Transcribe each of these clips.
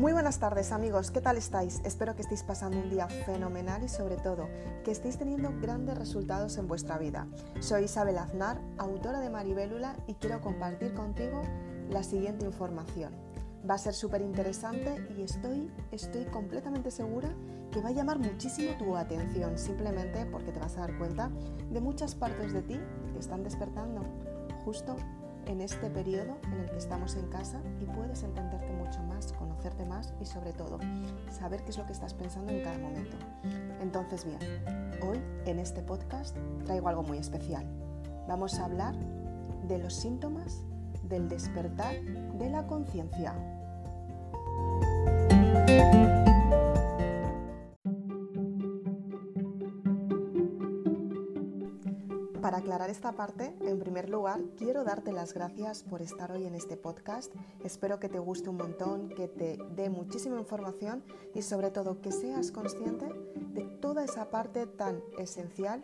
Muy buenas tardes amigos, ¿qué tal estáis? Espero que estéis pasando un día fenomenal y sobre todo que estéis teniendo grandes resultados en vuestra vida. Soy Isabel Aznar, autora de Maribélula y quiero compartir contigo la siguiente información. Va a ser súper interesante y estoy, estoy completamente segura que va a llamar muchísimo tu atención, simplemente porque te vas a dar cuenta de muchas partes de ti que están despertando justo en este periodo en el que estamos en casa y puedes entenderte mucho más, conocerte más y sobre todo saber qué es lo que estás pensando en cada momento. Entonces bien, hoy en este podcast traigo algo muy especial. Vamos a hablar de los síntomas del despertar de la conciencia. Para aclarar esta parte, en primer lugar, quiero darte las gracias por estar hoy en este podcast. Espero que te guste un montón, que te dé muchísima información y sobre todo que seas consciente de toda esa parte tan esencial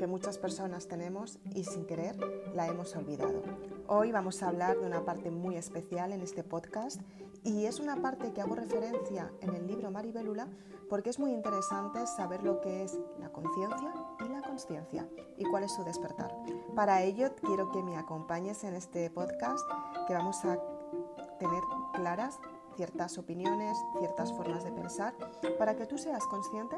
que muchas personas tenemos y sin querer la hemos olvidado. Hoy vamos a hablar de una parte muy especial en este podcast y es una parte que hago referencia en el libro Maribelula porque es muy interesante saber lo que es la conciencia y la consciencia y cuál es su despertar. Para ello quiero que me acompañes en este podcast que vamos a tener claras ciertas opiniones, ciertas formas de pensar para que tú seas consciente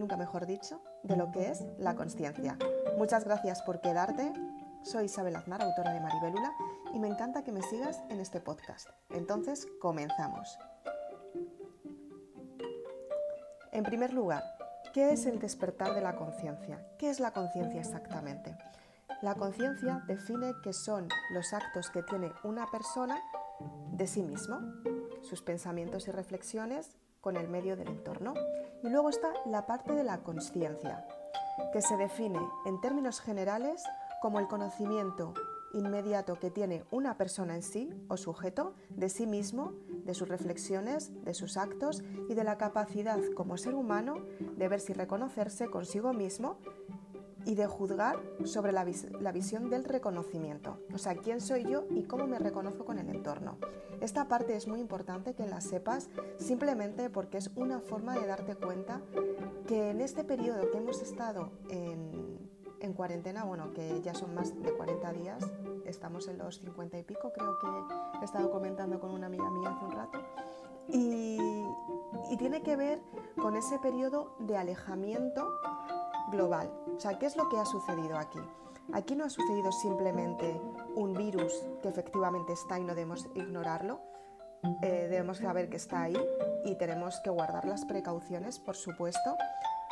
nunca mejor dicho, de lo que es la conciencia. Muchas gracias por quedarte. Soy Isabel Aznar, autora de Maribelula, y me encanta que me sigas en este podcast. Entonces, comenzamos. En primer lugar, ¿qué es el despertar de la conciencia? ¿Qué es la conciencia exactamente? La conciencia define qué son los actos que tiene una persona de sí mismo, sus pensamientos y reflexiones con el medio del entorno. Y luego está la parte de la conciencia, que se define en términos generales como el conocimiento inmediato que tiene una persona en sí o sujeto de sí mismo, de sus reflexiones, de sus actos y de la capacidad como ser humano de verse y reconocerse consigo mismo y de juzgar sobre la, visión del reconocimiento, o sea, quién soy yo y cómo me reconozco con el entorno. Esta parte es muy importante que la sepas simplemente porque es una forma de darte cuenta que en este periodo que hemos estado en, en cuarentena, bueno, que ya son más de 40 días, estamos en los 50 y pico, creo que he estado comentando con una amiga mía hace un rato, y, tiene que ver con ese periodo de alejamiento global. O sea, ¿qué es lo que ha sucedido aquí? Aquí no ha sucedido simplemente un virus que efectivamente está y no debemos ignorarlo. Eh, debemos saber que está ahí y tenemos que guardar las precauciones, por supuesto.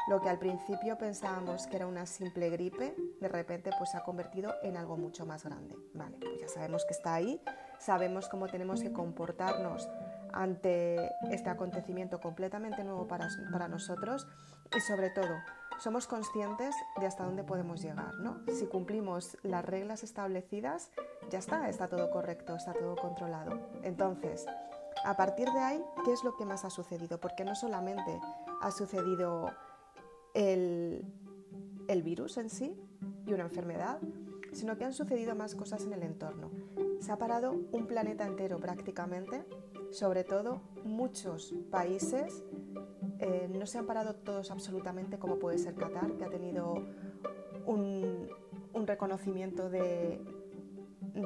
Lo que al principio pensábamos que era una simple gripe, de repente pues se ha convertido en algo mucho más grande. Vale, pues ya sabemos que está ahí, sabemos cómo tenemos que comportarnos ante este acontecimiento completamente nuevo para, nosotros y sobre todo somos conscientes de hasta dónde podemos llegar. ¿no? Si cumplimos las reglas establecidas, ya está, está todo correcto, está todo controlado. Entonces, a partir de ahí, ¿qué es lo que más ha sucedido? Porque no solamente ha sucedido el, el virus en sí y una enfermedad, sino que han sucedido más cosas en el entorno. Se ha parado un planeta entero prácticamente, sobre todo muchos países eh, no se han parado todos absolutamente como puede ser Qatar, que ha tenido un, reconocimiento de,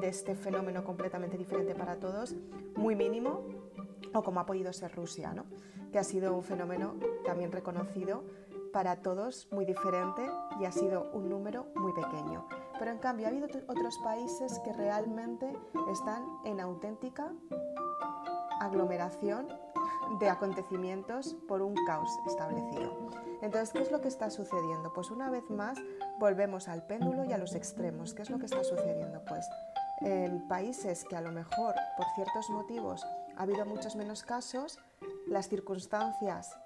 este fenómeno completamente diferente para todos, muy mínimo, o como ha podido ser Rusia, que ha sido un fenómeno también reconocido para todos, muy diferente y ha sido un número muy pequeño. Pero en cambio ha habido otros países que realmente están en auténtica aglomeración de acontecimientos por un caos establecido. Entonces, ¿qué es lo que está sucediendo? Pues una vez más volvemos al péndulo y a los extremos. ¿Qué es lo que está sucediendo? Pues en países que a lo mejor por ciertos motivos ha habido muchos menos casos, las circunstancias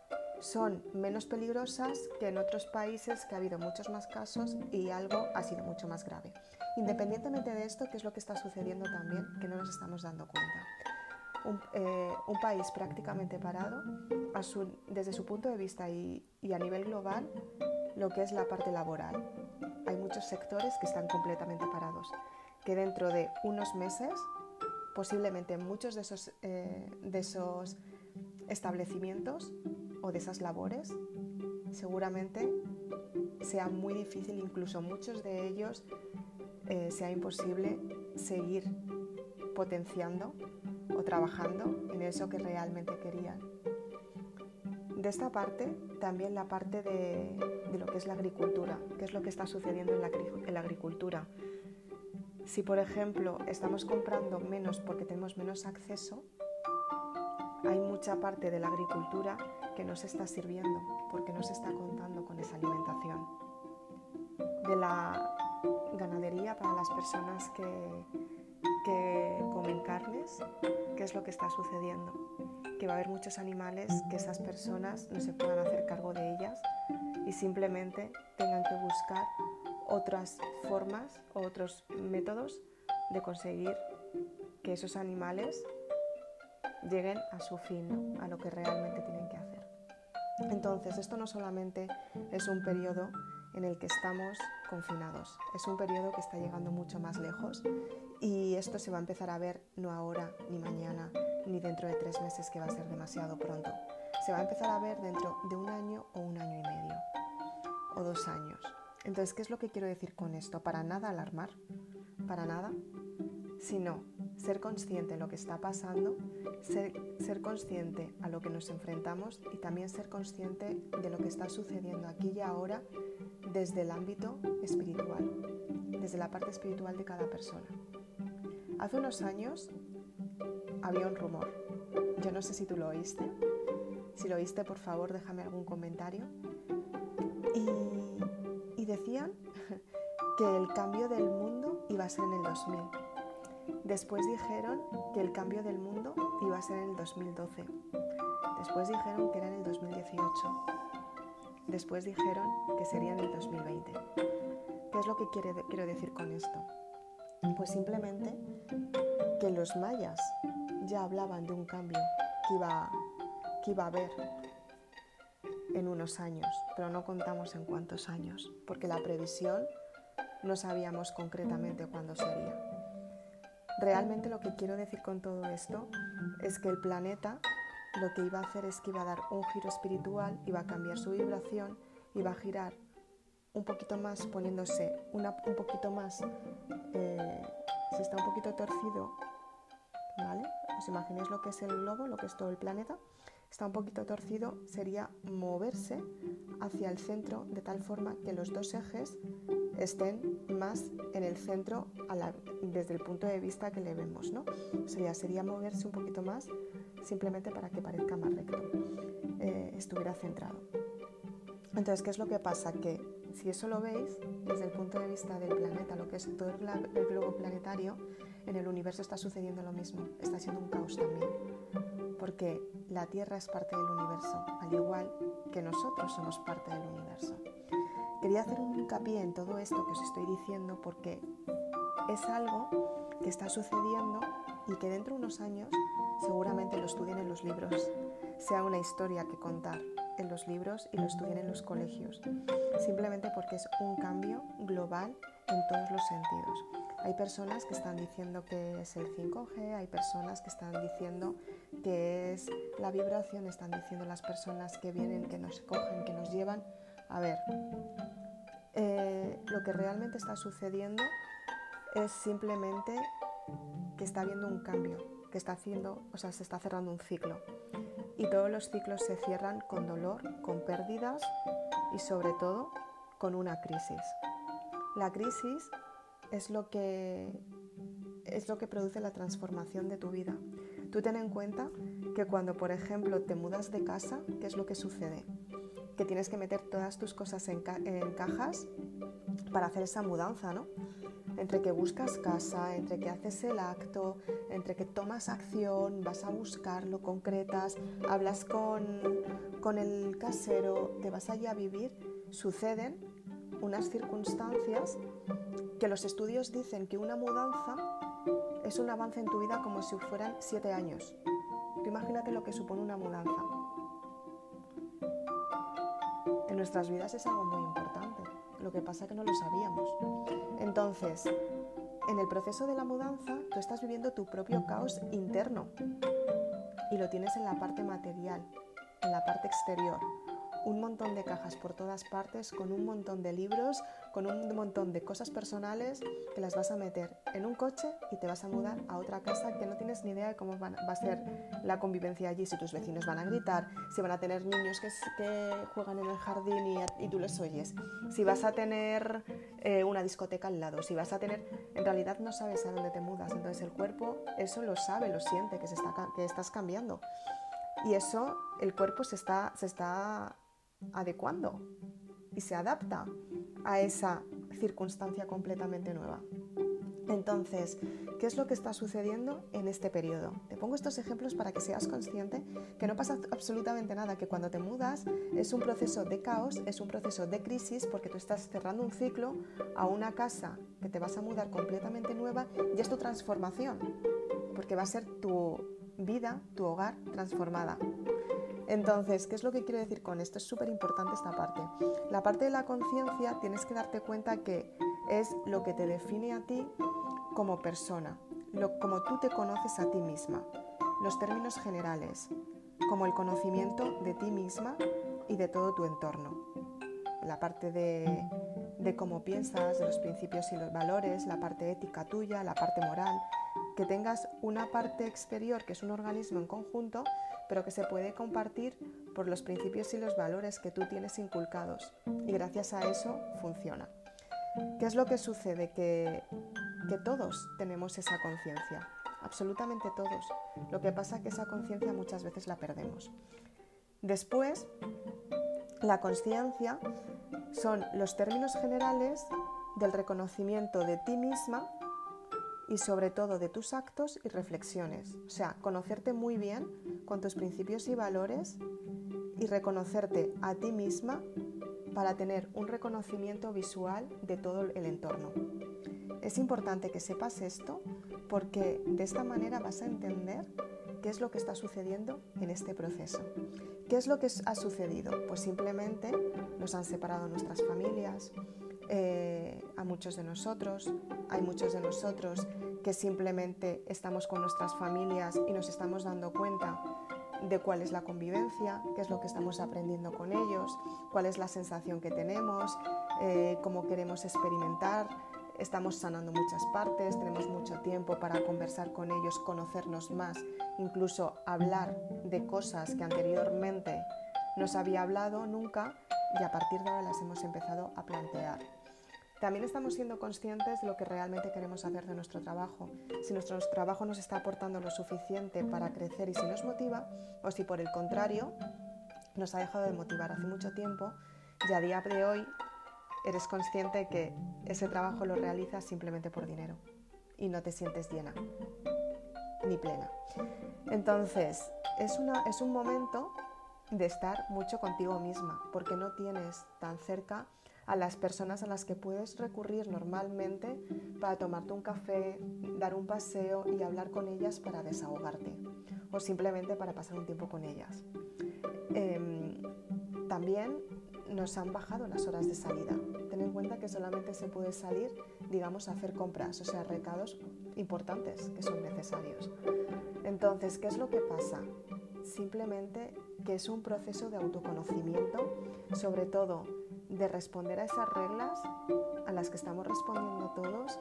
son menos peligrosas que en otros países que ha habido muchos más casos y algo ha sido mucho más grave. Independientemente de esto, ¿qué es lo que está sucediendo también que no nos estamos dando cuenta? Eh, un, país prácticamente parado desde su punto de vista y, a nivel global lo que es la parte laboral. Hay muchos sectores que están completamente parados, que dentro de unos meses, posiblemente muchos de esos, eh, de esos establecimientos o de esas labores, seguramente sea muy difícil, incluso muchos de ellos eh, sea imposible seguir potenciando o trabajando en eso que realmente querían. De esta parte, también la parte de, lo que es la agricultura, qué es lo que está sucediendo en la, en la agricultura. Si, por ejemplo, estamos comprando menos porque tenemos menos acceso, hay mucha parte de la agricultura que no se está sirviendo porque no se está contando con esa alimentación. De la ganadería para las personas que, que comen carnes, ¿qué es lo que está sucediendo? Que va a haber muchos animales que esas personas no se puedan hacer cargo de ellas y simplemente tengan que buscar otras formas o otros métodos de conseguir que esos animales lleguen a su fin, a lo que realmente tienen que hacer. Entonces, esto no solamente es un periodo en el que estamos confinados, es un periodo que está llegando mucho más lejos y esto se va a empezar a ver no ahora, ni mañana, ni dentro de tres meses, que va a ser demasiado pronto. Se va a empezar a ver dentro de un año o un año y medio, o dos años. Entonces, ¿qué es lo que quiero decir con esto? Para nada alarmar, para nada, sino ser consciente de lo que está pasando, ser, consciente a lo que nos enfrentamos y también ser consciente de lo que está sucediendo aquí y ahora desde el ámbito espiritual, desde la parte espiritual de cada persona. Hace unos años había un rumor, yo no sé si tú lo oíste, si lo oíste por favor déjame algún comentario, y, y decían que el cambio del mundo iba a ser en el 2000 Después dijeron que el cambio del mundo iba a ser en el 2012. Después dijeron que era en el 2018. Después dijeron que sería en el 2020. ¿Qué es lo que quiero decir con esto? Pues simplemente que los mayas ya hablaban de un cambio que iba, que iba a haber en unos años, pero no contamos en cuántos años, porque la previsión no sabíamos concretamente cuándo sería. Realmente lo que quiero decir con todo esto es que el planeta lo que iba a hacer es que iba a dar un giro espiritual, iba a cambiar su vibración, iba a girar un poquito más poniéndose un poquito más, eh, si está un poquito torcido, ¿vale? ¿Os imagináis lo que es el globo, lo que es todo el planeta? Está un poquito torcido, sería moverse hacia el centro de tal forma que los dos ejes estén más en el centro desde el punto de vista que le vemos, ¿no? Sería, moverse un poquito más simplemente para que parezca más recto, eh, estuviera centrado. Entonces, ¿qué es lo que pasa? Que si eso lo veis desde el punto de vista del planeta, lo que es todo el globo planetario, en el universo está sucediendo lo mismo, está siendo un caos también, porque la Tierra es parte del universo, al igual que nosotros somos parte del universo. Quería hacer un hincapié en todo esto que os estoy diciendo porque es algo que está sucediendo y que dentro de unos años seguramente lo estudien en los libros, sea una historia que contar en los libros y lo estudien en los colegios, simplemente porque es un cambio global en todos los sentidos. Hay personas que están diciendo que es el 5G, hay personas que están diciendo que es la vibración, están diciendo las personas que vienen, que nos cogen, que nos llevan. A ver, eh, lo que realmente está sucediendo es simplemente que está habiendo un cambio, que está haciendo, o sea, se está cerrando un ciclo. Y todos los ciclos se cierran con dolor, con pérdidas y sobre todo con una crisis. La crisis es lo que es lo que produce la transformación de tu vida. Tú ten en cuenta que cuando, por ejemplo, te mudas de casa, ¿qué es lo que sucede? que tienes que meter todas tus cosas en, cajas para hacer esa mudanza, ¿no? Entre que buscas casa, entre que haces el acto, entre que tomas acción, vas a buscarlo, concretas, hablas con, con el casero, te vas allí a vivir, suceden unas circunstancias que los estudios dicen que una mudanza es un avance en tu vida como si fueran siete años. Imagínate lo que supone una mudanza nuestras vidas es algo muy importante. Lo que pasa es que no lo sabíamos. Entonces, en el proceso de la mudanza, tú estás viviendo tu propio caos interno. y lo tienes en la parte material, en la parte exterior, un montón de cajas por todas partes, con un montón de libros, con un montón de cosas personales que las vas a meter en un coche y te vas a mudar a otra casa que no tienes ni idea de cómo va a ser la convivencia allí, si tus vecinos van a gritar, si van a tener niños que, que juegan en el jardín y, tú les oyes, si vas a tener eh, una discoteca al lado, si vas a tener... En realidad no sabes a dónde te mudas, entonces el cuerpo eso lo sabe, lo siente, que, se está, que estás cambiando. Y eso, el cuerpo se está, se está adecuando y se adapta a esa circunstancia completamente nueva. Entonces, ¿qué es lo que está sucediendo en este periodo? Te pongo estos ejemplos para que seas consciente que no pasa absolutamente nada, que cuando te mudas es un proceso de caos, es un proceso de crisis, porque tú estás cerrando un ciclo a una casa que te vas a mudar completamente nueva y es tu transformación, porque va a ser tu vida, tu hogar transformada. Entonces, ¿qué es lo que quiero decir con esto? Es súper importante esta parte. La parte de la conciencia tienes que darte cuenta que es lo que te define a ti como persona, lo, como tú te conoces a ti misma, los términos generales, como el conocimiento de ti misma y de todo tu entorno. La parte de, de cómo piensas, de los principios y los valores, la parte ética tuya, la parte moral, que tengas una parte exterior que es un organismo en conjunto pero que se puede compartir por los principios y los valores que tú tienes inculcados. Y gracias a eso funciona. ¿Qué es lo que sucede? Que, que todos tenemos esa conciencia, absolutamente todos. Lo que pasa es que esa conciencia muchas veces la perdemos. Después, la conciencia son los términos generales del reconocimiento de ti misma y sobre todo de tus actos y reflexiones. O sea, conocerte muy bien con tus principios y valores y reconocerte a ti misma para tener un reconocimiento visual de todo el entorno. Es importante que sepas esto porque de esta manera vas a entender qué es lo que está sucediendo en este proceso. ¿Qué es lo que ha sucedido? Pues simplemente nos han separado nuestras familias, eh, a muchos de nosotros. Hay muchos de nosotros que simplemente estamos con nuestras familias y nos estamos dando cuenta de cuál es la convivencia, qué es lo que estamos aprendiendo con ellos, cuál es la sensación que tenemos, eh, cómo queremos experimentar. Estamos sanando muchas partes, tenemos mucho tiempo para conversar con ellos, conocernos más, incluso hablar de cosas que anteriormente no se había hablado nunca y a partir de ahora las hemos empezado a plantear. También estamos siendo conscientes de lo que realmente queremos hacer de nuestro trabajo, si nuestro trabajo nos está aportando lo suficiente para crecer y si nos motiva, o si por el contrario nos ha dejado de motivar hace mucho tiempo y a día de hoy eres consciente que ese trabajo lo realizas simplemente por dinero y no te sientes llena ni plena. Entonces, es, una, es un momento de estar mucho contigo misma, porque no tienes tan cerca a las personas a las que puedes recurrir normalmente para tomarte un café, dar un paseo y hablar con ellas para desahogarte o simplemente para pasar un tiempo con ellas. Em, también nos han bajado las horas de salida. Ten en cuenta que solamente se puede salir, digamos, a hacer compras, o sea, recados importantes que son necesarios. Entonces, ¿qué es lo que pasa? Simplemente que es un proceso de autoconocimiento, sobre todo de responder a esas reglas a las que estamos respondiendo todos,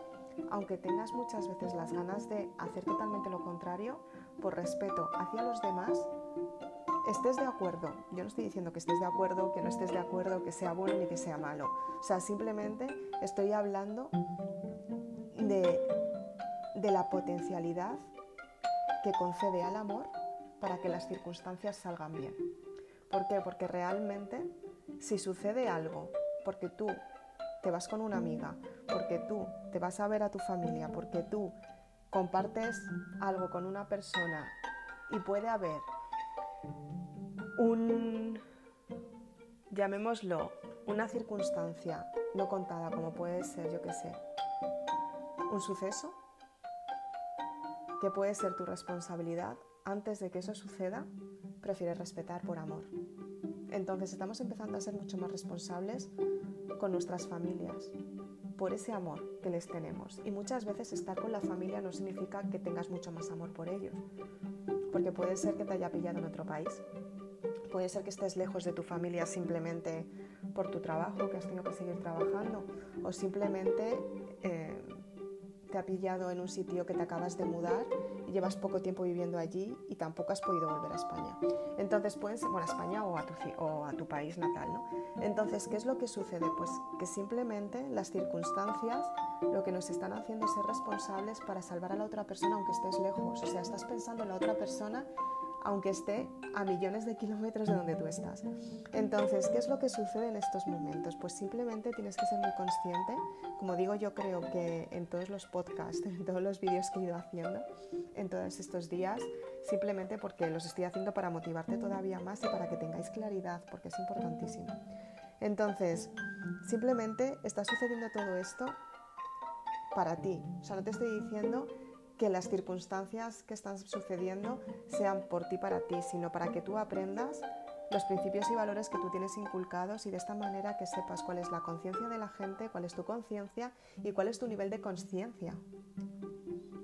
aunque tengas muchas veces las ganas de hacer totalmente lo contrario, por respeto hacia los demás, estés de acuerdo. Yo no estoy diciendo que estés de acuerdo, que no estés de acuerdo, que sea bueno ni que sea malo. O sea, simplemente estoy hablando de, de la potencialidad que concede al amor para que las circunstancias salgan bien. ¿Por qué? Porque realmente si sucede algo, porque tú te vas con una amiga, porque tú te vas a ver a tu familia, porque tú compartes algo con una persona y puede haber un, llamémoslo, una circunstancia no contada, como puede ser, yo qué sé, un suceso, que puede ser tu responsabilidad, antes de que eso suceda, prefieres respetar por amor. Entonces estamos empezando a ser mucho más responsables con nuestras familias, por ese amor que les tenemos. Y muchas veces estar con la familia no significa que tengas mucho más amor por ellos, porque puede ser que te haya pillado en otro país, puede ser que estés lejos de tu familia simplemente por tu trabajo, que has tenido que seguir trabajando, o simplemente te ha pillado en un sitio que te acabas de mudar y llevas poco tiempo viviendo allí y tampoco has podido volver a España. Entonces, puedes, bueno, a España o a, tu, o a tu país natal, ¿no? Entonces, ¿qué es lo que sucede? Pues que simplemente las circunstancias lo que nos están haciendo es ser responsables para salvar a la otra persona aunque estés lejos. O sea, estás pensando en la otra persona aunque esté a millones de kilómetros de donde tú estás. Entonces, ¿qué es lo que sucede en estos momentos? Pues simplemente tienes que ser muy consciente, como digo yo creo que en todos los podcasts, en todos los vídeos que he ido haciendo, en todos estos días, simplemente porque los estoy haciendo para motivarte todavía más y para que tengáis claridad, porque es importantísimo. Entonces, simplemente está sucediendo todo esto para ti. O sea, no te estoy diciendo que las circunstancias que están sucediendo sean por ti para ti, sino para que tú aprendas los principios y valores que tú tienes inculcados y de esta manera que sepas cuál es la conciencia de la gente, cuál es tu conciencia y cuál es tu nivel de conciencia,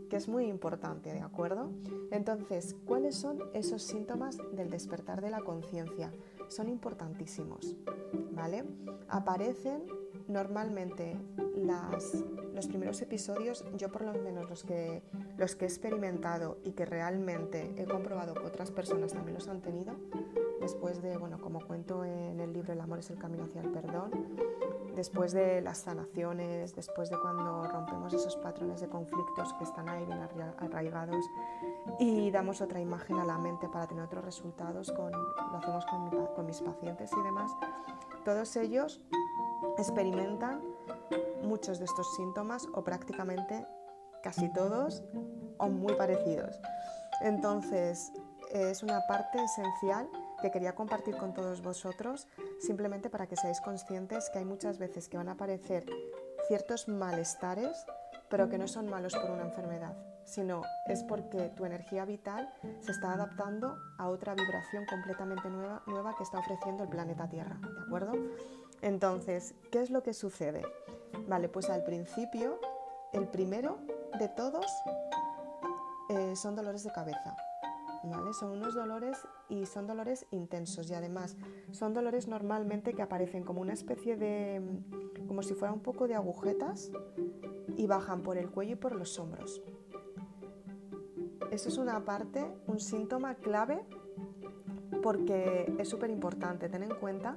que es muy importante, ¿de acuerdo? Entonces, ¿cuáles son esos síntomas del despertar de la conciencia? Son importantísimos, ¿vale? Aparecen normalmente los primeros episodios, yo por lo menos los que, los que he experimentado y que realmente he comprobado que otras personas también los han tenido, después de, bueno, como cuento en el libro El amor es el camino hacia el perdón, después de las sanaciones, después de cuando rompemos esos patrones de conflictos que están ahí bien arraigados y damos otra imagen a la mente para tener otros resultados, con, lo hacemos con, con mis pacientes y demás, todos ellos experimentan muchos de estos síntomas o prácticamente casi todos o muy parecidos. Entonces, es una parte esencial que quería compartir con todos vosotros, simplemente para que seáis conscientes que hay muchas veces que van a aparecer ciertos malestares, pero que no son malos por una enfermedad, sino es porque tu energía vital se está adaptando a otra vibración completamente nueva, nueva que está ofreciendo el planeta Tierra, ¿de acuerdo? Entonces, ¿qué es lo que sucede? Vale, pues al principio, el primero de todos eh, son dolores de cabeza. ¿Vale? Son unos dolores y son dolores intensos y además son dolores normalmente que aparecen como una especie de, como si fuera un poco de agujetas y bajan por el cuello y por los hombros. Eso es una parte, un síntoma clave porque es súper importante. Ten en cuenta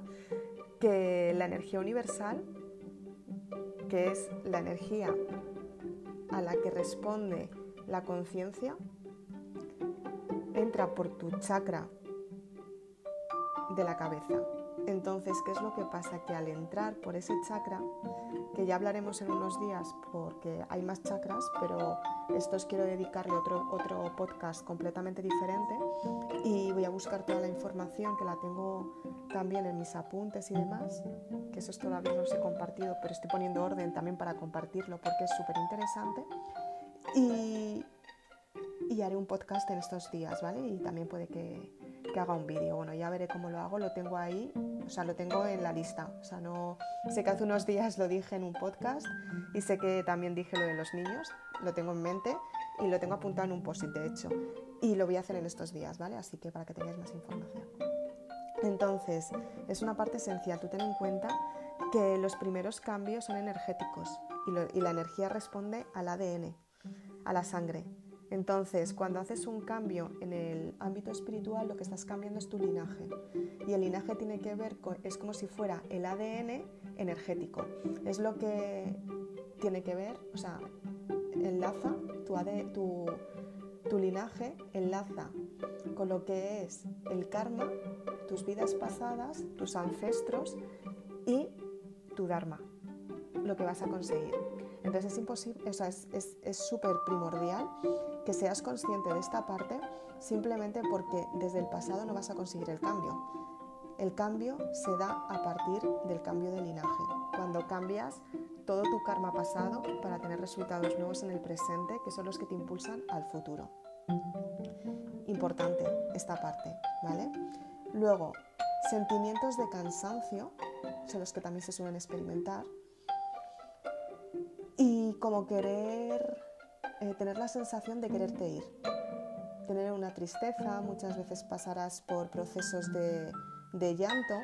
que la energía universal, que es la energía a la que responde la conciencia, entra por tu chakra de la cabeza. Entonces, ¿qué es lo que pasa? Que al entrar por ese chakra, que ya hablaremos en unos días porque hay más chakras, pero estos quiero dedicarle otro, otro podcast completamente diferente y voy a buscar toda la información que la tengo también en mis apuntes y demás, que eso todavía no os he compartido, pero estoy poniendo orden también para compartirlo porque es súper interesante. Y, y haré un podcast en estos días, ¿vale? Y también puede que, haga un vídeo. Bueno, ya veré cómo lo hago, lo tengo ahí, o sea, lo tengo en la lista. O sea, no sé que hace unos días lo dije en un podcast y sé que también dije lo de los niños, lo tengo en mente y lo tengo apuntado en un post de hecho. Y lo voy a hacer en estos días, ¿vale? Así que para que tengáis más información. Entonces, es una parte esencial. Tú ten en cuenta que los primeros cambios son energéticos y, y la energía responde al ADN, a la sangre. Entonces, cuando haces un cambio en el ámbito espiritual, lo que estás cambiando es tu linaje. Y el linaje tiene que ver con, es como si fuera el ADN energético. Es lo que tiene que ver, o sea, enlaza tu, AD, tu, tu linaje, enlaza con lo que es el karma, tus vidas pasadas, tus ancestros y tu dharma, lo que vas a conseguir. Entonces es imposible, o sea, es súper primordial que seas consciente de esta parte simplemente porque desde el pasado no vas a conseguir el cambio. El cambio se da a partir del cambio de linaje, cuando cambias todo tu karma pasado para tener resultados nuevos en el presente, que son los que te impulsan al futuro. Importante esta parte, ¿vale? Luego, sentimientos de cansancio, son los que también se suelen experimentar, y como querer, eh, tener la sensación de quererte ir, tener una tristeza, muchas veces pasarás por procesos de, de llanto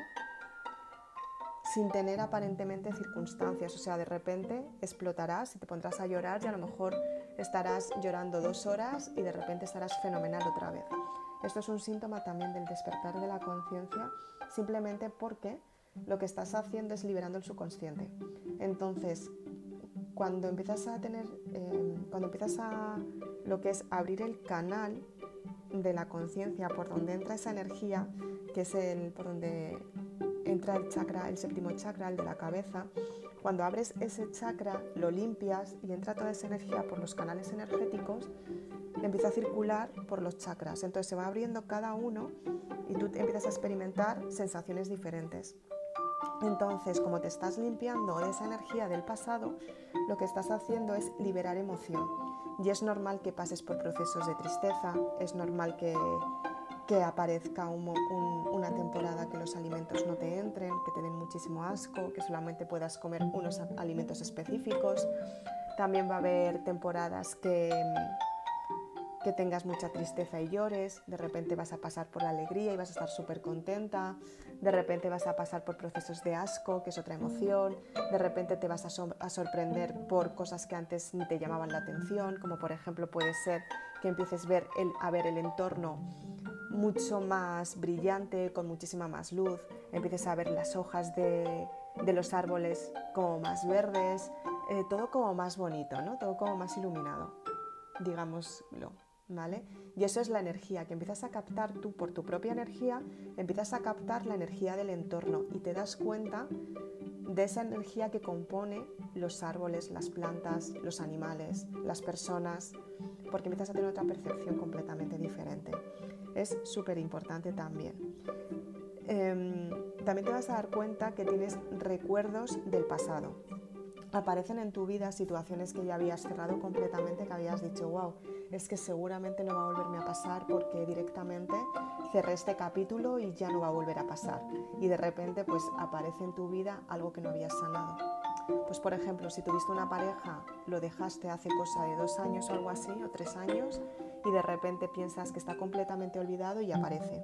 sin tener aparentemente circunstancias, o sea, de repente explotarás y te pondrás a llorar y a lo mejor estarás llorando dos horas y de repente estarás fenomenal otra vez. Esto es un síntoma también del despertar de la conciencia, simplemente porque lo que estás haciendo es liberando el subconsciente. Entonces, cuando empiezas a tener, eh, cuando empiezas a lo que es abrir el canal de la conciencia por donde entra esa energía, que es el por donde entra el chakra, el séptimo chakra, el de la cabeza, cuando abres ese chakra, lo limpias y entra toda esa energía por los canales energéticos, empieza a circular por los chakras. Entonces se va abriendo cada uno y tú empiezas a experimentar sensaciones diferentes. Entonces, como te estás limpiando de esa energía del pasado, lo que estás haciendo es liberar emoción. Y es normal que pases por procesos de tristeza, es normal que, aparezca una temporada que los alimentos no te entren, que te den muchísimo asco, que solamente puedas comer unos alimentos específicos. También va a haber temporadas que que tengas mucha tristeza y llores, de repente vas a pasar por la alegría y vas a estar súper contenta, de repente vas a pasar por procesos de asco, que es otra emoción, de repente te vas a, sorprender por cosas que antes ni te llamaban la atención, como por ejemplo puede ser que empieces ver el, a ver el entorno mucho más brillante, con muchísima más luz, empieces a ver las hojas de, de los árboles como más verdes, eh, todo como más bonito, ¿no? todo como más iluminado, digámoslo. Y eso es la energía, que empiezas a captar tú por tu propia energía, empiezas a captar la energía del entorno y te das cuenta de esa energía que compone los árboles, las plantas, los animales, las personas, porque empiezas a tener otra percepción completamente diferente. Es súper importante también. Em, también te vas a dar cuenta que tienes recuerdos del pasado. Aparecen en tu vida situaciones que ya habías cerrado completamente, que habías dicho, wow, es que seguramente no va a volverme a pasar porque directamente cerré este capítulo y ya no va a volver a pasar. Y de repente pues aparece en tu vida algo que no habías sanado. Pues por ejemplo, si tuviste una pareja, lo dejaste hace cosa de dos años o algo así, o tres años, y de repente piensas que está completamente olvidado y aparece.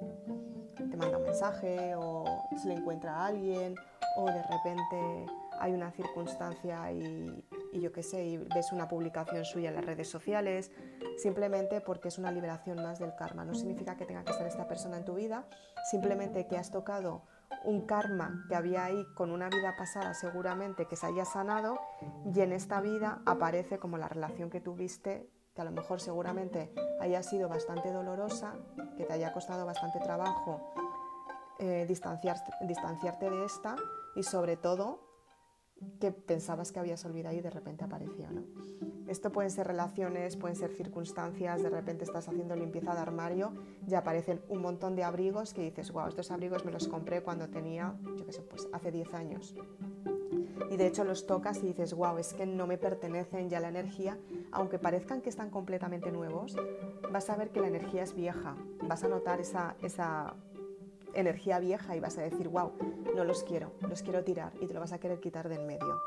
Te manda un mensaje o se le encuentra a alguien o de repente hay una circunstancia y, y yo qué sé, y ves una publicación suya en las redes sociales, simplemente porque es una liberación más del karma. No significa que tenga que estar esta persona en tu vida, simplemente que has tocado un karma que había ahí con una vida pasada seguramente que se haya sanado y en esta vida aparece como la relación que tuviste que a lo mejor seguramente haya sido bastante dolorosa, que te haya costado bastante trabajo eh, distanciarte de esta y sobre todo que pensabas que habías olvidado y de repente apareció. ¿no? Esto pueden ser relaciones, pueden ser circunstancias, de repente estás haciendo limpieza de armario y aparecen un montón de abrigos que dices, wow, estos abrigos me los compré cuando tenía, yo qué sé, pues hace 10 años. Y de hecho los tocas y dices, wow, es que no me pertenecen ya la energía, aunque parezcan que están completamente nuevos, vas a ver que la energía es vieja, vas a notar esa, esa energía vieja y vas a decir, wow, no los quiero, los quiero tirar y te lo vas a querer quitar de en medio.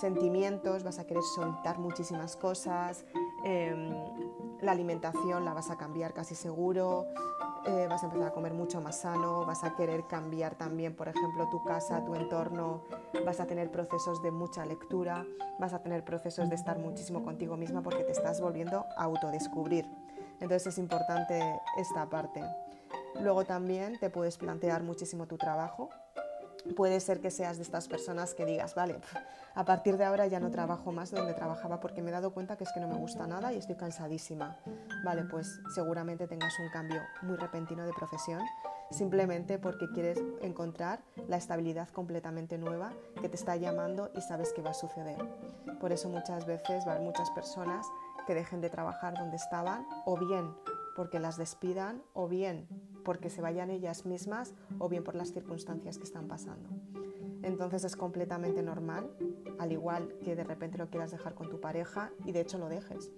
Sentimientos, vas a querer soltar muchísimas cosas, em, la alimentación la vas a cambiar casi seguro, eh, vas a empezar a comer mucho más sano, vas a querer cambiar también, por ejemplo, tu casa, tu entorno, vas a tener procesos de mucha lectura, vas a tener procesos de estar muchísimo contigo misma porque te estás volviendo a autodescubrir. Entonces es importante esta parte. Luego también te puedes plantear muchísimo tu trabajo. Puede ser que seas de estas personas que digas, vale, a partir de ahora ya no trabajo más donde trabajaba porque me he dado cuenta que es que no me gusta nada y estoy cansadísima. Vale, pues seguramente tengas un cambio muy repentino de profesión simplemente porque quieres encontrar la estabilidad completamente nueva que te está llamando y sabes que va a suceder. Por eso muchas veces va a haber muchas personas que dejen de trabajar donde estaban o bien porque las despidan o bien porque se vayan ellas mismas o bien por las circunstancias que están pasando. Entonces es completamente normal, al igual que de repente lo quieras dejar con tu pareja y de hecho lo dejes,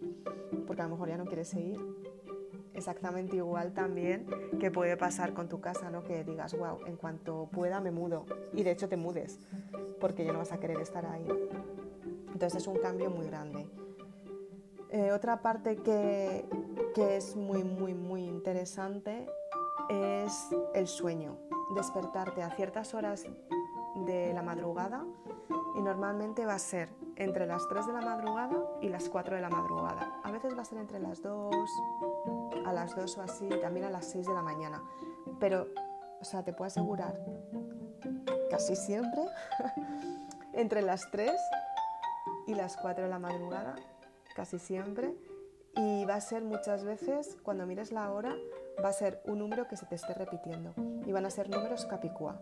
porque a lo mejor ya no quieres seguir. Exactamente igual también que puede pasar con tu casa, ¿no? Que digas, wow, en cuanto pueda me mudo y de hecho te mudes, porque ya no vas a querer estar ahí. Entonces es un cambio muy grande. Eh, otra parte que, que es muy, muy, muy interesante es el sueño. Despertarte a ciertas horas de la madrugada y normalmente va a ser entre las 3 de la madrugada y las 4 de la madrugada. A veces va a ser entre las 2, a las 2 o así, también a las 6 de la mañana. Pero, o sea, te puedo asegurar, casi siempre, entre las 3 y las 4 de la madrugada, casi siempre. Y va a ser muchas veces, cuando mires la hora, va a ser un número que se te esté repitiendo. Y van a ser números capicúa.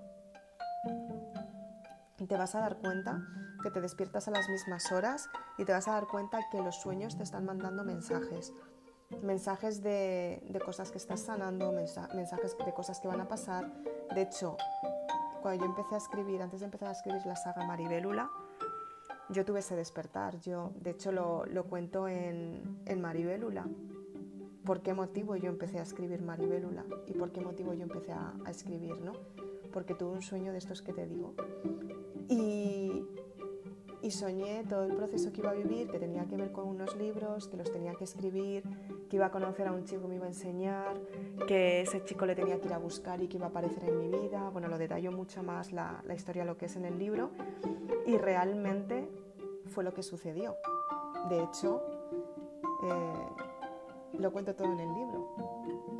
Te vas a dar cuenta que te despiertas a las mismas horas y te vas a dar cuenta que los sueños te están mandando mensajes. Mensajes de, cosas que estás sanando, mensajes de cosas que van a pasar. De hecho, cuando yo empecé a escribir, antes de empezar a escribir la saga Maribélula, yo tuve ese despertar. Yo, de hecho, lo, cuento en, en Maribélula. ¿Por qué motivo yo empecé a escribir Maribélula? ¿Y por qué motivo yo empecé a, a escribir? ¿no? Porque tuve un sueño de estos que te digo. Y, soñé todo el proceso que iba a vivir, que tenía que ver con unos libros, que los tenía que escribir, que iba a conocer a un chico que me iba a enseñar, que ese chico le tenía que ir a buscar y que iba a aparecer en mi vida. Bueno, lo detalló mucho más la, la historia, lo que es en el libro, y realmente fue lo que sucedió. De hecho, lo cuento todo en el libro.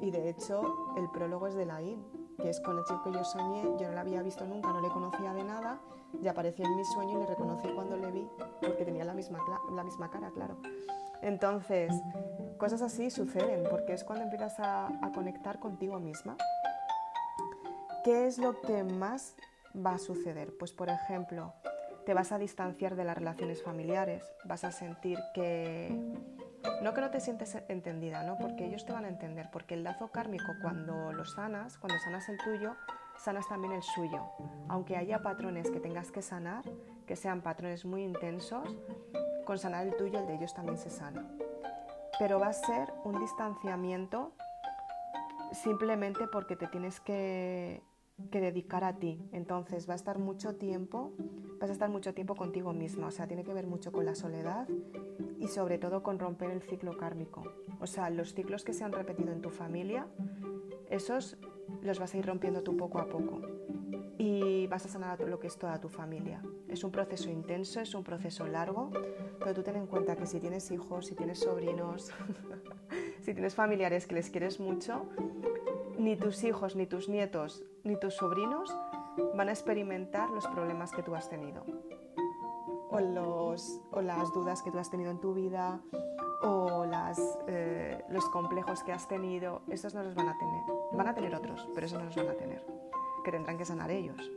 Y de hecho, el prólogo es de Laín, que es con el chico que yo soñé, yo no la había visto nunca, no le conocía de nada, y apareció en mi sueño y le reconocí cuando le vi, porque tenía la misma, la misma cara, claro. Entonces, cosas así suceden, porque es cuando empiezas a, a conectar contigo misma. ¿Qué es lo que más va a suceder? Pues, por ejemplo, te vas a distanciar de las relaciones familiares, vas a sentir que no que no te sientes entendida, ¿no? Porque ellos te van a entender, porque el lazo kármico cuando lo sanas, cuando sanas el tuyo, sanas también el suyo. Aunque haya patrones que tengas que sanar, que sean patrones muy intensos, con sanar el tuyo el de ellos también se sana. Pero va a ser un distanciamiento simplemente porque te tienes que, que dedicar a ti. Entonces va a estar mucho tiempo, vas a estar mucho tiempo contigo misma. O sea, tiene que ver mucho con la soledad y sobre todo con romper el ciclo kármico. O sea, los ciclos que se han repetido en tu familia, esos los vas a ir rompiendo tú poco a poco y vas a sanar lo que es toda tu familia. Es un proceso intenso, es un proceso largo, pero tú ten en cuenta que si tienes hijos, si tienes sobrinos, si tienes familiares que les quieres mucho, ni tus hijos, ni tus nietos, ni tus sobrinos van a experimentar los problemas que tú has tenido o, los, o las dudas que tú has tenido en tu vida o las, eh, los complejos que has tenido, esos no los van a tener. Van a tener otros, pero esos no los van a tener, que tendrán que sanar ellos.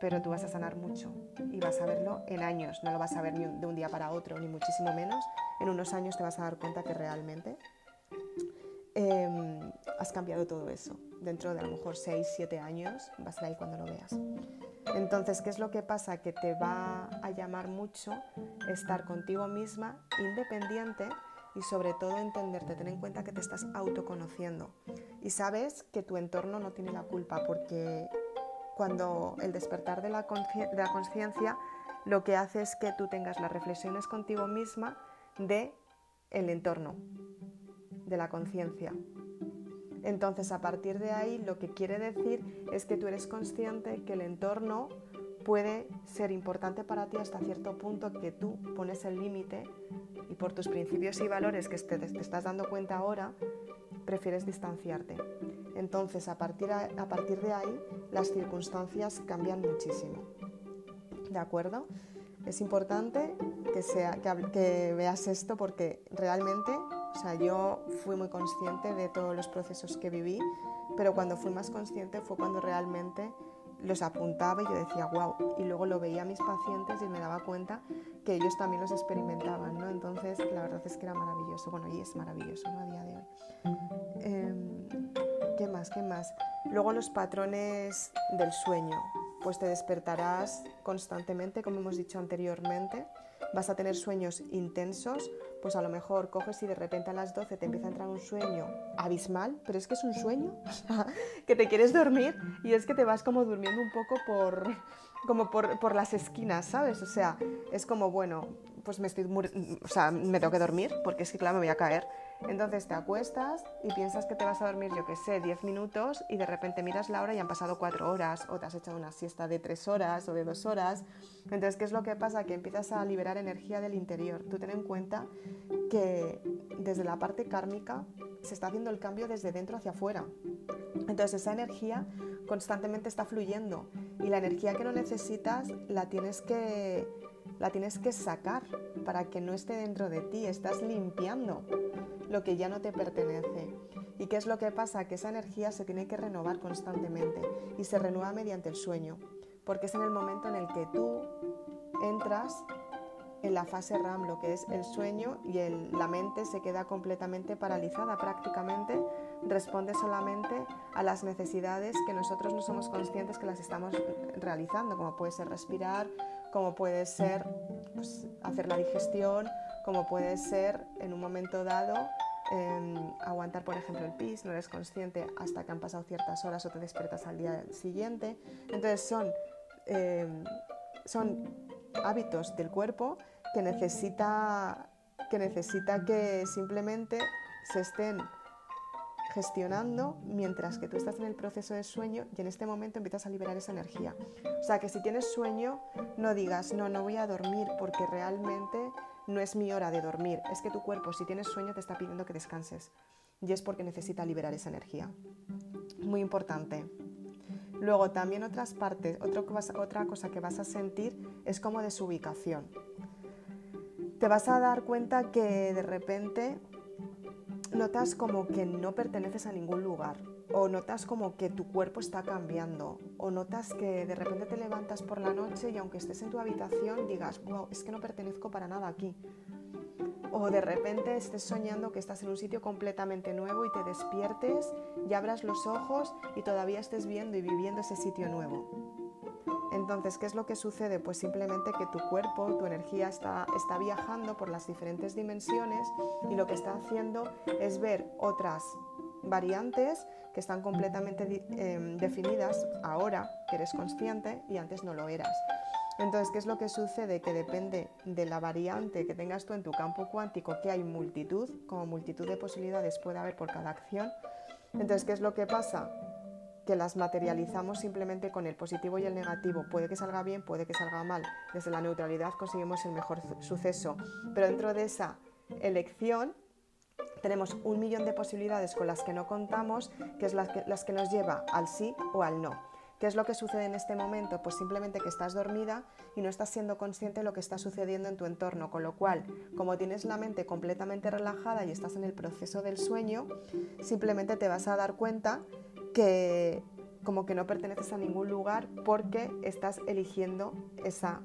Pero tú vas a sanar mucho y vas a verlo en años, no lo vas a ver de un día para otro, ni muchísimo menos. En unos años te vas a dar cuenta que realmente em, has cambiado todo eso. Dentro de a lo mejor 6, 7 años vas a estar ahí cuando lo veas. Entonces, ¿qué es lo que pasa? Que te va a llamar mucho estar contigo misma, independiente y sobre todo entenderte, ten en cuenta que te estás autoconociendo y sabes que tu entorno no tiene la culpa porque cuando el despertar de la conciencia lo que hace es que tú tengas las reflexiones contigo misma de el entorno, de la conciencia. Entonces, a partir de ahí, lo que quiere decir es que tú eres consciente que el entorno puede ser importante para ti hasta cierto punto que tú pones el límite y por tus principios y valores que te, estás dando cuenta ahora, prefieres distanciarte. Entonces, a partir, a partir de ahí, las circunstancias cambian muchísimo. ¿De acuerdo? Es importante que, sea, que veas esto porque realmente o sea, yo fui muy consciente de todos los procesos que viví, pero cuando fui más consciente fue cuando realmente los apuntaba y yo decía, wow, y luego lo veía a mis pacientes y me daba cuenta que ellos también los experimentaban, ¿no? Entonces, la verdad es que era maravilloso, bueno, y es maravilloso, ¿no? A día de hoy. Em, ¿Qué más? ¿Qué más? Luego los patrones del sueño, pues te despertarás constantemente, como hemos dicho anteriormente, vas a tener sueños intensos, pues a lo mejor coges y de repente a las 12 te empieza a entrar un sueño abismal, pero es que es un sueño, que te quieres dormir y es que te vas como durmiendo un poco por, como por, por, las esquinas, ¿sabes? O sea, es como, bueno, pues me estoy, o sea, me tengo que dormir porque es que claro, me voy a caer. Entonces te acuestas y piensas que te vas a dormir, yo qué sé, 10 minutos y de repente miras la hora y han pasado 4 horas o te has echado una siesta de 3 horas o de 2 horas. Entonces, ¿qué es lo que pasa? Que empiezas a liberar energía del interior. Tú ten en cuenta que desde la parte kármica se está haciendo el cambio desde dentro hacia afuera. Entonces esa energía constantemente está fluyendo y la energía que no necesitas la tienes que, la tienes que sacar para que no esté dentro de ti. Estás limpiando lo que ya no te pertenece. ¿Y qué es lo que pasa? Que esa energía se tiene que renovar constantemente y se renueva mediante el sueño, porque es en el momento en el que tú entras en la fase RAM, lo que es el sueño y la mente se queda completamente paralizada prácticamente, responde solamente a las necesidades que nosotros no somos conscientes que las estamos realizando, como puede ser respirar, como puede ser pues, hacer la digestión, como puede ser en un momento dado em, aguantar, por ejemplo, el pis, no eres consciente hasta que han pasado ciertas horas o te despiertas al día siguiente. Entonces son, em, son hábitos del cuerpo que necesita, que necesita que simplemente se estén gestionando mientras que tú estás en el proceso de sueño y en este momento empiezas a liberar esa energía. O sea, que si tienes sueño, no digas, no, no voy a dormir porque realmente no es mi hora de dormir. Es que tu cuerpo, si tienes sueño, te está pidiendo que descanses y es porque necesita liberar esa energía. Muy importante. Luego también otras partes, otra cosa que vas a sentir es como desubicación te vas a dar cuenta que de repente notas como que no perteneces a ningún lugar o notas como que tu cuerpo está cambiando o notas que de repente te levantas por la noche y aunque estés en tu habitación digas, wow, es que no pertenezco para nada aquí. O de repente estés soñando que estás en un sitio completamente nuevo y te despiertes y abras los ojos y todavía estés viendo y viviendo ese sitio nuevo. Entonces, ¿qué es lo que sucede? Pues simplemente que tu cuerpo, tu energía está, viajando por las diferentes dimensiones y lo que está haciendo es ver otras variantes que están completamente em, definidas ahora que eres consciente y antes no lo eras. Entonces, ¿qué es lo que sucede? Que depende de la variante que tengas tú en tu campo cuántico, que hay multitud, como multitud de posibilidades puede haber por cada acción. Entonces, ¿qué es lo que pasa? Que las materializamos simplemente con el positivo y el negativo. Puede que salga bien, puede que salga mal. Desde la neutralidad conseguimos el mejor suceso. Pero dentro de esa elección tenemos un millón de posibilidades con las que no contamos, que es las que, las que nos lleva al sí o al no. ¿Qué es lo que sucede en este momento? Pues simplemente que estás dormida y no estás siendo consciente de lo que está sucediendo en tu entorno, con lo cual, como tienes la mente completamente relajada y estás en el proceso del sueño, simplemente te vas a dar cuenta que como que no perteneces a ningún lugar porque estás eligiendo esa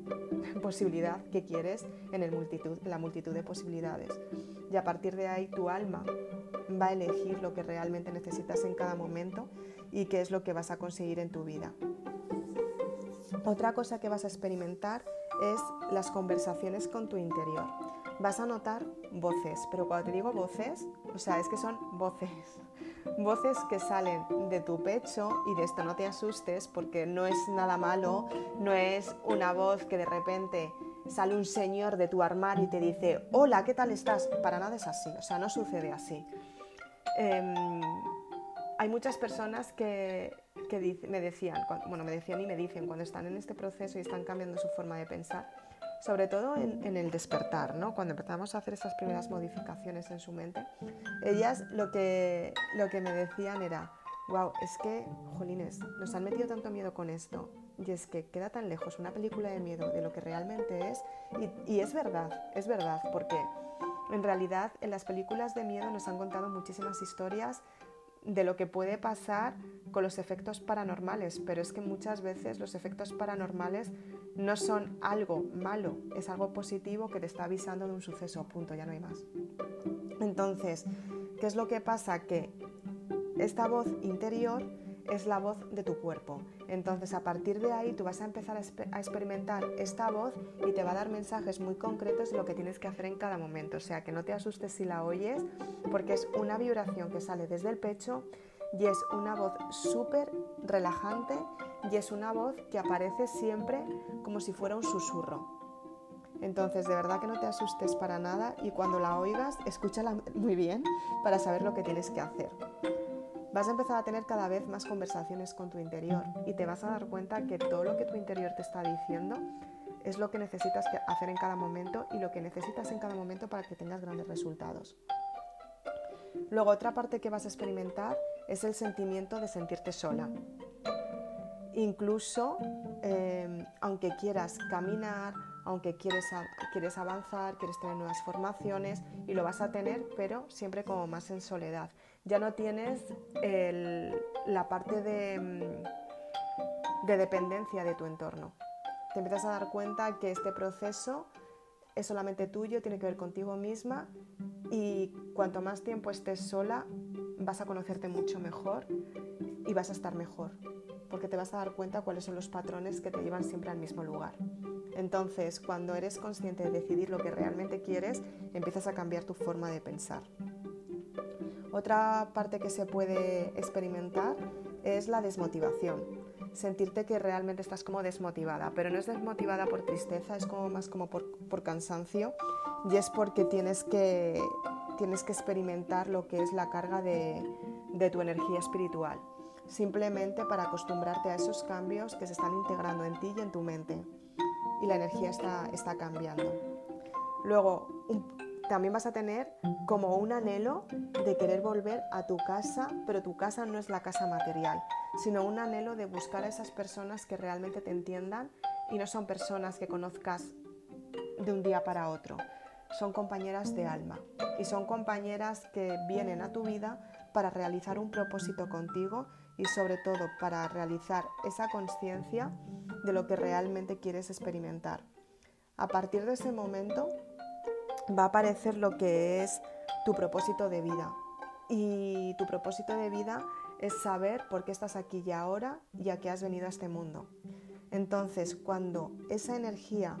posibilidad que quieres en el multitud, la multitud de posibilidades. Y a partir de ahí tu alma va a elegir lo que realmente necesitas en cada momento y qué es lo que vas a conseguir en tu vida. Otra cosa que vas a experimentar es las conversaciones con tu interior. Vas a notar voces, pero cuando te digo voces, o sea, es que son voces voces que salen de tu pecho y de esto no te asustes porque no es nada malo, no es una voz que de repente sale un señor de tu armario y te dice, hola, ¿qué tal estás? Para nada es así, o sea, no sucede así. Em, hay muchas personas que, me decían, bueno, me decían y me dicen cuando están en este proceso y están cambiando su forma de pensar, sobre todo en, el despertar, ¿no? cuando empezamos a hacer esas primeras modificaciones en su mente, ellas lo que, lo que me decían era, wow, es que, jolines, nos han metido tanto miedo con esto y es que queda tan lejos una película de miedo de lo que realmente es y, y es verdad, es verdad, porque en realidad en las películas de miedo nos han contado muchísimas historias de lo que puede pasar con los efectos paranormales, pero es que muchas veces los efectos paranormales no son algo malo, es algo positivo que te está avisando de un suceso, punto, ya no hay más. Entonces, ¿qué es lo que pasa? Que esta voz interior es la voz de tu cuerpo. Entonces, a partir de ahí, tú vas a empezar a, experimentar esta voz y te va a dar mensajes muy concretos de lo que tienes que hacer en cada momento. O sea, que no te asustes si la oyes, porque es una vibración que sale desde el pecho y es una voz súper relajante y es una voz que aparece siempre como si fuera un susurro. Entonces, de verdad que no te asustes para nada y cuando la oigas, escúchala muy bien para saber lo que tienes que hacer. Vas a empezar a tener cada vez más conversaciones con tu interior y te vas a dar cuenta que todo lo que tu interior te está diciendo es lo que necesitas hacer en cada momento y lo que necesitas en cada momento para que tengas grandes resultados. Luego, otra parte que vas a experimentar es el sentimiento de sentirte sola. Incluso, em, aunque quieras caminar, aunque quieres, quieres avanzar, quieres tener nuevas formaciones y lo vas a tener, pero siempre como más en soledad. Ya no tienes la parte de, mm, de dependencia de tu entorno. Te empiezas a dar cuenta que este proceso es solamente tuyo, tiene que ver contigo misma y cuanto más tiempo estés sola, vas a conocerte mucho mejor y vas a estar mejor, porque te vas a dar cuenta cuáles son los patrones que te llevan siempre al mismo lugar. Entonces, cuando eres consciente de decidir lo que realmente quieres, empiezas a cambiar tu forma de pensar. Otra parte que se puede experimentar es la desmotivación. Sentirte que realmente estás como desmotivada, pero no es desmotivada por tristeza, es como más como por, cansancio y es porque tienes que, tienes que experimentar lo que es la carga de, de tu energía espiritual, simplemente para acostumbrarte a esos cambios que se están integrando en ti y en tu mente y la energía está, está cambiando. Luego, también vas a tener como un anhelo de querer volver a tu casa, pero tu casa no es la casa material, sino un anhelo de buscar a esas personas que realmente te entiendan y no son personas que conozcas de un día para otro. Son compañeras de alma y son compañeras que vienen a tu vida para realizar un propósito contigo y sobre todo para realizar esa conciencia de lo que realmente quieres experimentar. A partir de ese momento va a aparecer lo que es tu propósito de vida. Y tu propósito de vida es saber por qué estás aquí y ahora, ya que has venido a este mundo. Entonces, cuando esa energía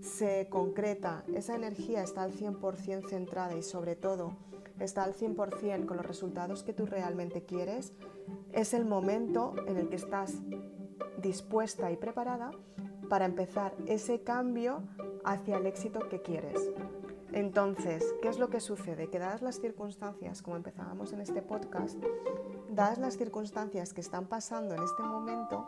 se concreta, esa energía está al 100% centrada y sobre todo está al 100% con los resultados que tú realmente quieres, es el momento en el que estás dispuesta y preparada para empezar ese cambio hacia el éxito que quieres. Entonces, ¿qué es lo que sucede? Que dadas las circunstancias, como empezábamos en este podcast, dadas las circunstancias que están pasando en este momento,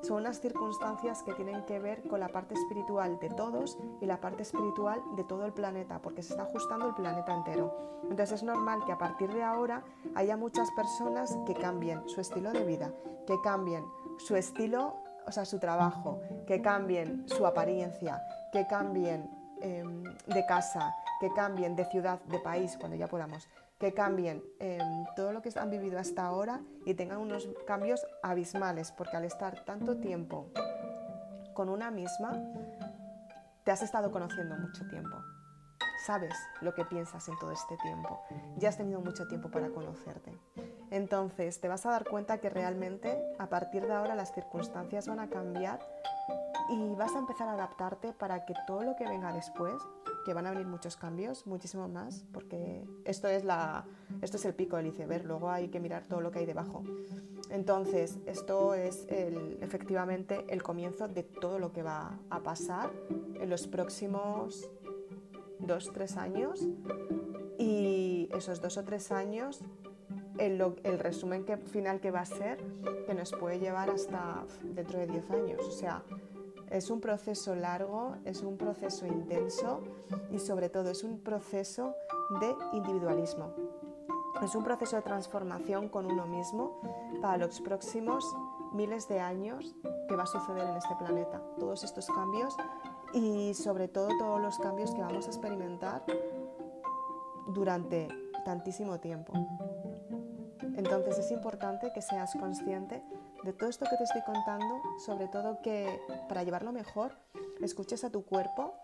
son unas circunstancias que tienen que ver con la parte espiritual de todos y la parte espiritual de todo el planeta, porque se está ajustando el planeta entero. Entonces es normal que a partir de ahora haya muchas personas que cambien su estilo de vida, que cambien su estilo, o sea, su trabajo, que cambien su apariencia, que cambien em, de casa, que cambien de ciudad, de país, cuando ya podamos, que cambien em, todo lo que han vivido hasta ahora y tengan unos cambios abismales, porque al estar tanto tiempo con una misma, te has estado conociendo mucho tiempo. Sabes lo que piensas en todo este tiempo. Ya has tenido mucho tiempo para conocerte. Entonces te vas a dar cuenta que realmente a partir de ahora las circunstancias van a cambiar y vas a empezar a adaptarte para que todo lo que venga después que van a venir muchos cambios, muchísimo más, porque esto es, la, esto es el pico del iceberg, luego hay que mirar todo lo que hay debajo. Entonces, esto es efectivamente el comienzo de todo lo que va a pasar en los próximos dos, tres años y esos dos o tres años el, resumen final que va a ser que nos puede llevar hasta dentro de diez años. O sea, es un proceso largo, es un proceso intenso y sobre todo es un proceso de individualismo. Es un proceso de transformación con uno mismo para los próximos miles de años que va a suceder en este planeta. Todos estos cambios y sobre todo todos los cambios que vamos a experimentar durante tantísimo tiempo. Entonces es importante que seas consciente de todo esto que te estoy contando, sobre todo que para llevarlo mejor, escuches a tu cuerpo,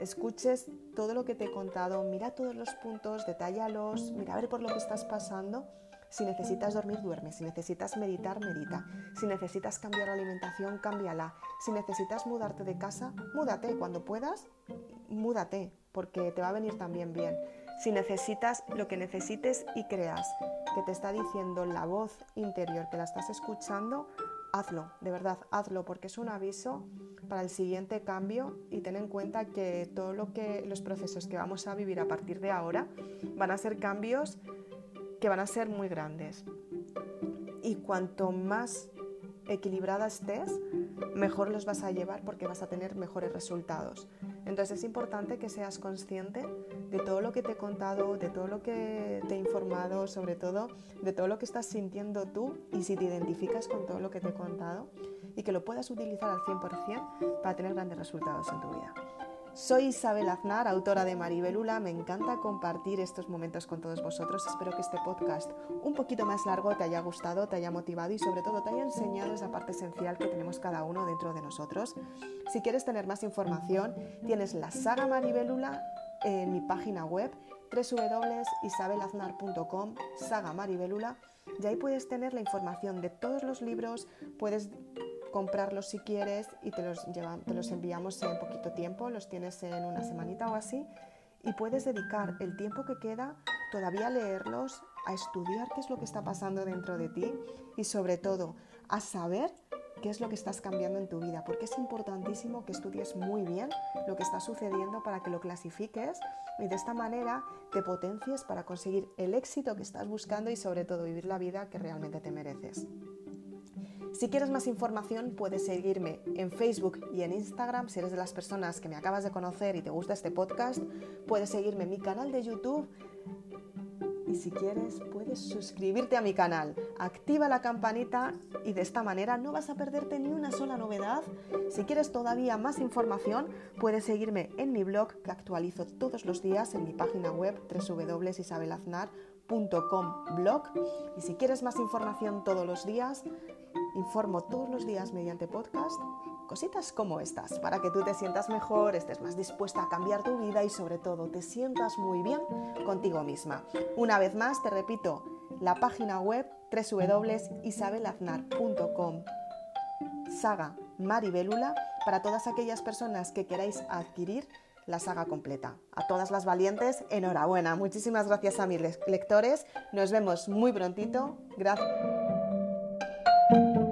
escuches todo lo que te he contado, mira todos los puntos, detállalos, mira a ver por lo que estás pasando. Si necesitas dormir, duerme. Si necesitas meditar, medita. Si necesitas cambiar la alimentación, cámbiala. Si necesitas mudarte de casa, múdate. Cuando puedas, múdate, porque te va a venir también bien. Si necesitas lo que necesites y creas que te está diciendo la voz interior, que la estás escuchando, hazlo, de verdad, hazlo, porque es un aviso para el siguiente cambio y ten en cuenta que todo lo que los procesos que vamos a vivir a partir de ahora van a ser cambios que van a ser muy grandes. Y cuanto más equilibrada estés, mejor los vas a llevar porque vas a tener mejores resultados. Entonces es importante que seas consciente de todo lo que te he contado, de todo lo que te he informado, sobre todo de todo lo que estás sintiendo tú y si te identificas con todo lo que te he contado y que lo puedas utilizar al 100% para tener grandes resultados en tu vida. Soy Isabel Aznar, autora de Maribelula. Me encanta compartir estos momentos con todos vosotros. Espero que este podcast un poquito más largo te haya gustado, te haya motivado y sobre todo te haya enseñado esa parte esencial que tenemos cada uno dentro de nosotros. Si quieres tener más información, tienes la saga Maribelula en mi página web www.isabelaznar.com, saga Maribelula, y ahí puedes tener la información de todos los libros, puedes comprarlos si quieres y te los, te los enviamos en poquito tiempo, los tienes en una semanita o así y puedes dedicar el tiempo que queda todavía a leerlos, a estudiar qué es lo que está pasando dentro de ti y sobre todo a saber qué es lo que estás cambiando en tu vida, porque es importantísimo que estudies muy bien lo que está sucediendo para que lo clasifiques y de esta manera te potencies para conseguir el éxito que estás buscando y sobre todo vivir la vida que realmente te mereces. Si quieres más información, puedes seguirme en Facebook y en Instagram. Si eres de las personas que me acabas de conocer y te gusta este podcast, puedes seguirme en mi canal de YouTube. Y si quieres, puedes suscribirte a mi canal. Activa la campanita y de esta manera no vas a perderte ni una sola novedad. Si quieres todavía más información, puedes seguirme en mi blog que actualizo todos los días en mi página web www.isabelaznar.com blog. Y si quieres más información todos los días, informo todos los días mediante podcast cositas como estas, para que tú te sientas mejor, estés más dispuesta a cambiar tu vida y sobre todo te sientas muy bien contigo misma. Una vez más, te repito, la página web www.isabelaznar.com saga Maribelula para todas aquellas personas que queráis adquirir la saga completa. A todas las valientes, enhorabuena. Muchísimas gracias a mis lectores. Nos vemos muy prontito. Gracias. Thank you.